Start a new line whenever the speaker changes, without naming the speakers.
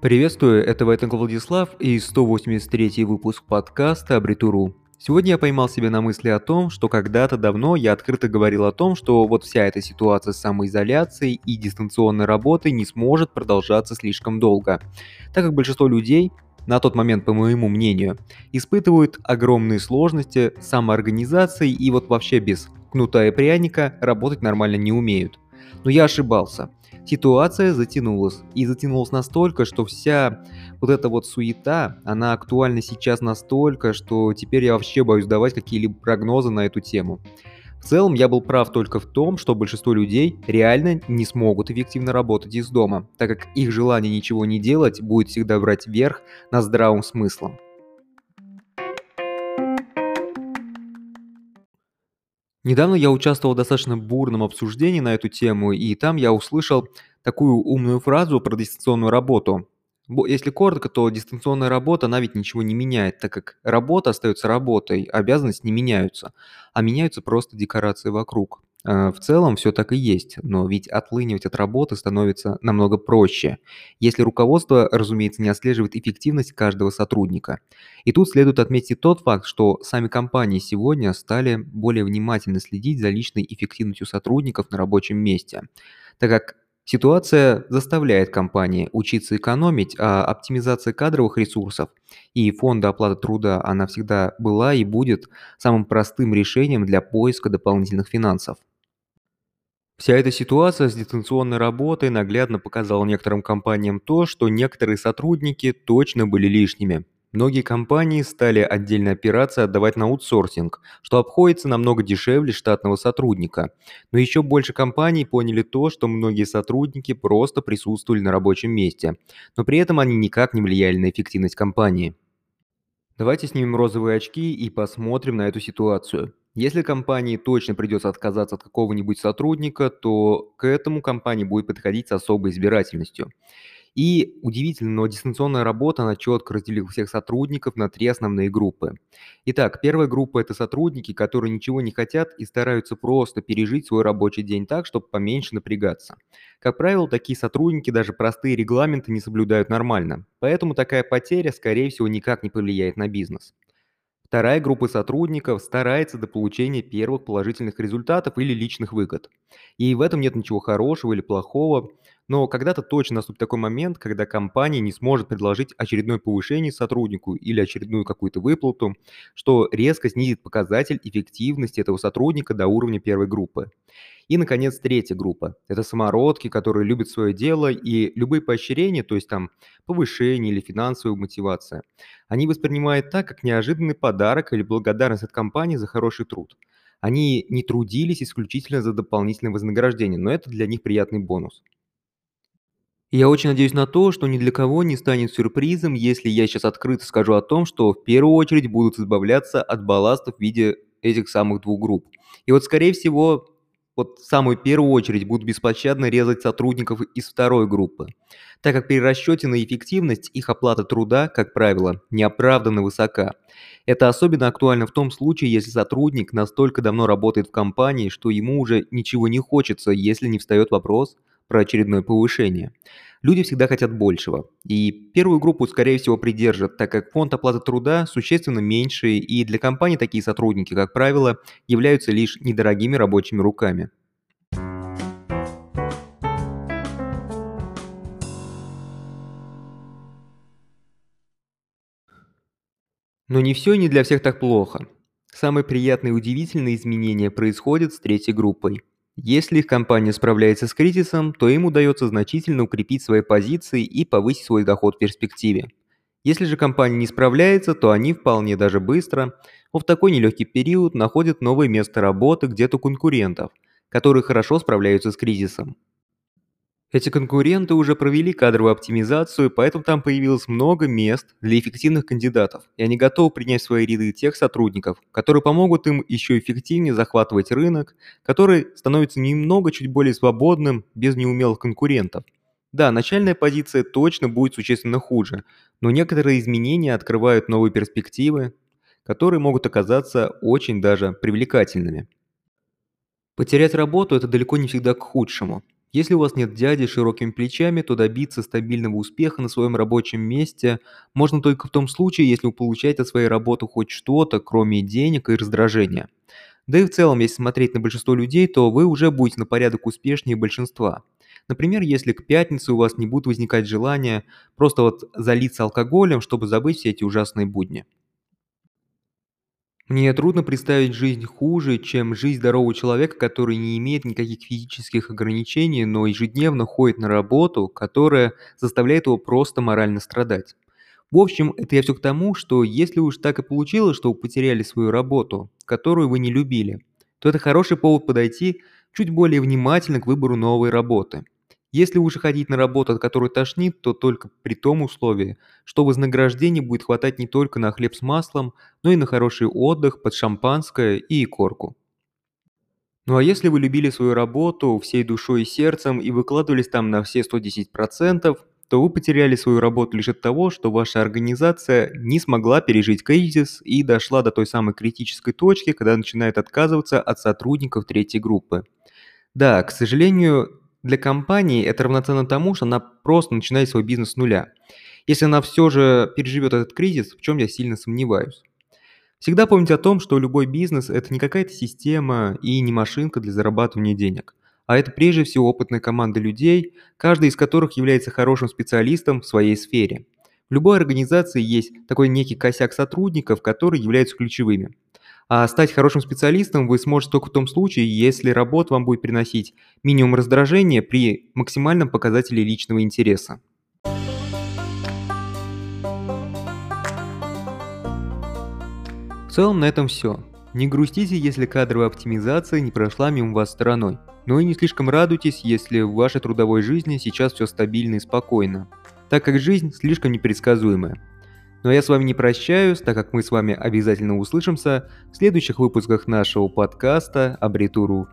Приветствую, это Вайтенко Владислав и 183 выпуск подкаста Абритуру. Сегодня я поймал себя на мысли о том, что когда-то давно я открыто говорил о том, что вот вся эта ситуация с самоизоляцией и дистанционной работой не сможет продолжаться слишком долго, так как большинство людей, на тот момент, по моему мнению, испытывают огромные сложности с самоорганизацией и вот вообще без кнута и пряника работать нормально не умеют. Но я ошибался – ситуация затянулась. И затянулась настолько, что вся вот эта вот суета, она актуальна сейчас настолько, что теперь я вообще боюсь давать какие-либо прогнозы на эту тему. В целом я был прав только в том, что большинство людей реально не смогут эффективно работать из дома, так как их желание ничего не делать будет всегда брать верх над здравым смыслом. Недавно я участвовал в достаточно бурном обсуждении на эту тему, и там я услышал такую умную фразу про дистанционную работу. Если коротко, то дистанционная работа, она ведь ничего не меняет, так как работа остается работой, обязанности не меняются, а меняются просто декорации вокруг. Э, в целом все так и есть, но ведь отлынивать от работы становится намного проще, если руководство, разумеется, не отслеживает эффективность каждого сотрудника. И тут следует отметить тот факт, что сами компании сегодня стали более внимательно следить за личной эффективностью сотрудников на рабочем месте, так как Ситуация заставляет компании учиться экономить, а оптимизация кадровых ресурсов и фонда оплаты труда, она всегда была и будет самым простым решением для поиска дополнительных финансов. Вся эта ситуация с дистанционной работой наглядно показала некоторым компаниям то, что некоторые сотрудники точно были лишними. Многие компании стали отдельные операции отдавать на аутсорсинг, что обходится намного дешевле штатного сотрудника. Но еще больше компаний поняли то, что многие сотрудники просто присутствовали на рабочем месте, но при этом они никак не влияли на эффективность компании. Давайте снимем розовые очки и посмотрим на эту ситуацию. Если компании точно придется отказаться от какого-нибудь сотрудника, то к этому компания будет подходить с особой избирательностью. И удивительно, но дистанционная работа, она четко разделила всех сотрудников на три основные группы. Итак, первая группа – это сотрудники, которые ничего не хотят и стараются просто пережить свой рабочий день так, чтобы поменьше напрягаться. Как правило, такие сотрудники даже простые регламенты не соблюдают нормально, поэтому такая потеря, скорее всего, никак не повлияет на бизнес. Вторая группа сотрудников старается до получения первых положительных результатов или личных выгод. И в этом нет ничего хорошего или плохого, но когда-то точно наступит такой момент, когда компания не сможет предложить очередное повышение сотруднику или очередную какую-то выплату, что резко снизит показатель эффективности этого сотрудника до уровня первой группы. И, наконец, третья группа. Это самородки, которые любят свое дело, и любые поощрения, то есть там повышение или финансовая мотивация, они воспринимают так, как неожиданный подарок или благодарность от компании за хороший труд. Они не трудились исключительно за дополнительное вознаграждение, но это для них приятный бонус. Я очень надеюсь на то, что ни для кого не станет сюрпризом, если я сейчас открыто скажу о том, что в первую очередь будут избавляться от балластов в виде этих самых двух групп. И вот, скорее всего, вот в самую первую очередь будут беспощадно резать сотрудников из второй группы, так как при расчете на эффективность их оплата труда, как правило, неоправданно высока. Это особенно актуально в том случае, если сотрудник настолько давно работает в компании, что ему уже ничего не хочется, если не встает вопрос про очередное повышение. Люди всегда хотят большего. И первую группу, скорее всего, придержат, так как фонд оплаты труда существенно меньше, и для компаний такие сотрудники, как правило, являются лишь недорогими рабочими руками. Но не все и не для всех так плохо. Самые приятные и удивительные изменения происходят с третьей группой – если их компания справляется с кризисом, то им удается значительно укрепить свои позиции и повысить свой доход в перспективе. Если же компания не справляется, то они вполне даже быстро, в такой нелегкий период находят новое место работы где-то конкурентов, которые хорошо справляются с кризисом. Эти конкуренты уже провели кадровую оптимизацию, поэтому там появилось много мест для эффективных кандидатов, и они готовы принять в свои ряды тех сотрудников, которые помогут им еще эффективнее захватывать рынок, который становится немного чуть более свободным без неумелых конкурентов. Да, начальная позиция точно будет существенно хуже, но некоторые изменения открывают новые перспективы, которые могут оказаться очень даже привлекательными. Потерять работу – это далеко не всегда к худшему – Если у вас нет дяди с широкими плечами, то добиться стабильного успеха на своем рабочем месте можно только в том случае, если вы получаете от своей работы хоть что-то, кроме денег и раздражения. Да и в целом, если смотреть на большинство людей, то вы уже будете на порядок успешнее большинства. Например, если к пятнице у вас не будет возникать желания просто вот залиться алкоголем, чтобы забыть все эти ужасные будни. Мне трудно представить жизнь хуже, чем жизнь здорового человека, который не имеет никаких физических ограничений, но ежедневно ходит на работу, которая заставляет его просто морально страдать. В общем, это я все к тому, что если уж так и получилось, что вы потеряли свою работу, которую вы не любили, то это хороший повод подойти чуть более внимательно к выбору новой работы. Если уже ходить на работу, от которой тошнит, то только при том условии, что вознаграждение будет хватать не только на хлеб с маслом, но и на хороший отдых под шампанское и икорку. Ну а если вы любили свою работу всей душой и сердцем и выкладывались там на все 110%, то вы потеряли свою работу лишь от того, что ваша организация не смогла пережить кризис и дошла до той самой критической точки, когда начинает отказываться от сотрудников третьей группы. Да, к сожалению, для компании это равноценно тому, что она просто начинает свой бизнес с нуля. Если она все же переживет этот кризис, в чем я сильно сомневаюсь. Всегда помните о том, что любой бизнес– это не какая-то система и не машинка для зарабатывания денег а это прежде всего опытная команда людей, каждый из которых является хорошим специалистом в своей сфере. В любой организации есть такой некий косяк сотрудников, которые являются ключевыми. А стать хорошим специалистом вы сможете только в том случае, если работа вам будет приносить минимум раздражения при максимальном показателе личного интереса. В целом на этом все. Не грустите, если кадровая оптимизация не прошла мимо вас стороной. Но и не слишком радуйтесь, если в вашей трудовой жизни сейчас все стабильно и спокойно, так как жизнь слишком непредсказуемая. Но я с вами не прощаюсь, так как мы с вами обязательно услышимся в следующих выпусках нашего подкаста «Абритуру